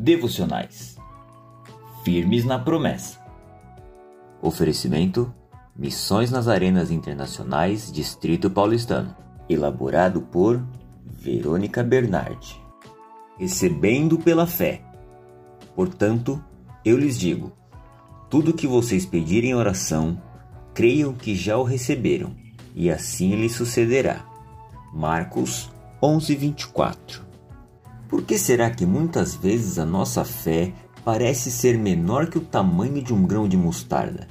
devocionais. Firmes na promessa. Oferecimento: Missões nas Arenas Internacionais, Distrito Paulistano. Elaborado por Verônica Bernardi. Recebendo pela fé. Portanto, eu lhes digo: tudo que vocês pedirem em oração, creiam que já o receberam, e assim lhes sucederá. Marcos 11:24 por que será que muitas vezes a nossa fé parece ser menor que o tamanho de um grão de mostarda?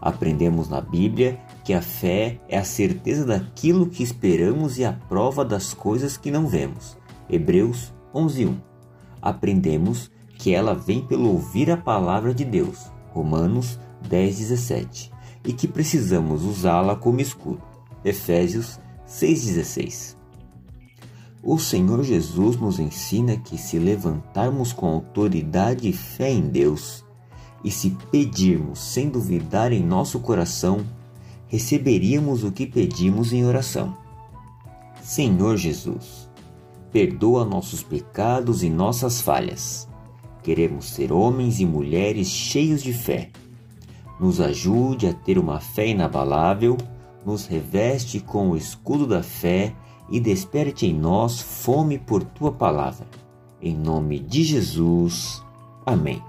Aprendemos na Bíblia que a fé é a certeza daquilo que esperamos e a prova das coisas que não vemos. Hebreus 11:1. Aprendemos que ela vem pelo ouvir a palavra de Deus. Romanos 10:17. E que precisamos usá-la como escudo. Efésios 6:16. O Senhor Jesus nos ensina que se levantarmos com autoridade e fé em Deus, e se pedirmos sem duvidar em nosso coração, receberíamos o que pedimos em oração. Senhor Jesus, perdoa nossos pecados e nossas falhas. Queremos ser homens e mulheres cheios de fé. Nos ajude a ter uma fé inabalável, nos reveste com o escudo da fé e desperte em nós fome por tua palavra. Em nome de Jesus. Amém.